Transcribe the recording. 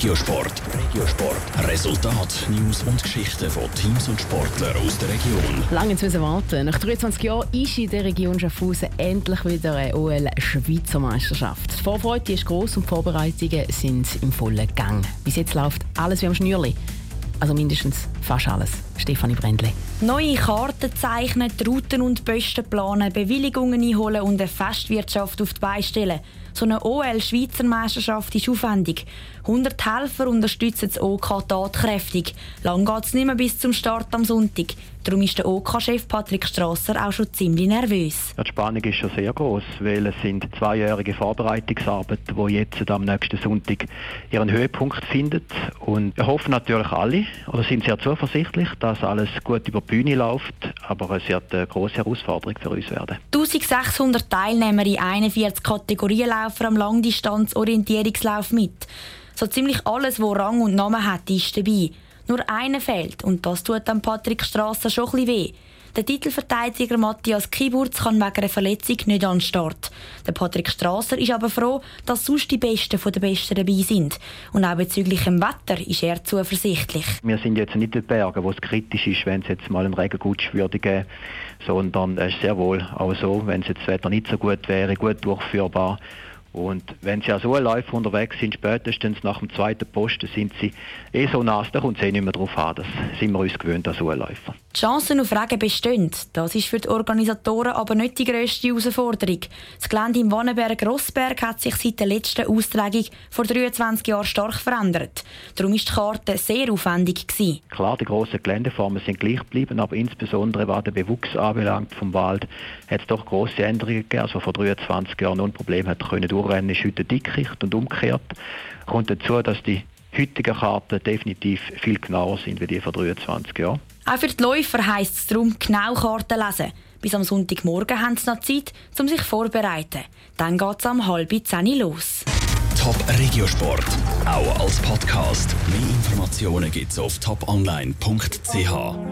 Regiosport. Regiosport. Resultat, News und Geschichten von Teams und Sportlern aus der Region. Lange müssen warten. Nach 23 Jahren ist in der Region Schaffhausen endlich wieder eine OL-Schweizer Meisterschaft. Die Vorfreude ist gross und die Vorbereitungen sind im vollen Gang. Bis jetzt läuft alles wie am Schnürli. Also mindestens fast alles. Stefanie Brändle. Neue Karten zeichnen, Routen und Posten planen, Bewilligungen einholen und eine Festwirtschaft auf die Beine stellen. So eine OL-Schweizer Meisterschaft ist aufwendig. 100 Helfer unterstützen das OK tatkräftig. Lang geht es nicht mehr bis zum Start am Sonntag. Darum ist der OK-Chef Patrick Strasser auch schon ziemlich nervös. Ja, die Spannung ist schon sehr groß, weil es sind zweijährige Vorbereitungsarbeiten, die jetzt am nächsten Sonntag ihren Höhepunkt finden. Und wir hoffen natürlich alle, oder sind sehr zuversichtlich, dass alles gut über die Bühne läuft. Aber es wird eine große Herausforderung für uns werden. 1600 Teilnehmer in 41 Kategorien laufen am Langdistanz-Orientierungslauf mit. So ziemlich alles, wo Rang und Namen hat, ist dabei. Nur einer fehlt und das tut dann Patrick Strasser schon ein weh. Der Titelverteidiger Matthias Kiburz kann wegen einer Verletzung nicht an den Start. Der Patrick Strasser ist aber froh, dass sonst die Besten von den Besten dabei sind. Und auch bezüglich dem Wetter ist er zuversichtlich. Wir sind jetzt nicht in Bergen, wo es kritisch ist, wenn es jetzt mal einen Regengutsch würde geben, sondern es ist sehr wohl auch so, wenn es jetzt das Wetter nicht so gut wäre, gut durchführbar. Und wenn sie als Urläufer unterwegs sind, spätestens nach dem zweiten Posten, sind sie eh so nass, da kommt es eh nicht mehr drauf an. Das sind wir uns gewöhnt als Urläufer. Die Chancen auf Regen bestehen. Das ist für die Organisatoren aber nicht die grösste Herausforderung. Das Gelände im Wannenberg-Rossberg hat sich seit der letzten Austragung vor 23 Jahren stark verändert. Darum war die Karte sehr aufwendig. Gewesen. Klar, die grossen Geländeformen sind gleich geblieben, aber insbesondere was den Bewuchs anbelangt vom Wald, hat es doch grosse Änderungen gegeben. Also vor 23 Jahren ohne Problem hat können durchrennen, ist heute Dickicht und umgekehrt. Kommt dazu, dass die heutigen Karten definitiv viel genauer sind wie die vor 23 Jahren. Auch für die Läufer heisst es darum, genau Karten lesen. Bis am Sonntagmorgen haben sie noch Zeit, um sich vorzubereiten. Dann geht es am halb zehn los. Top Regiosport, auch als Podcast. Mehr Informationen gibt's auf toponline.ch.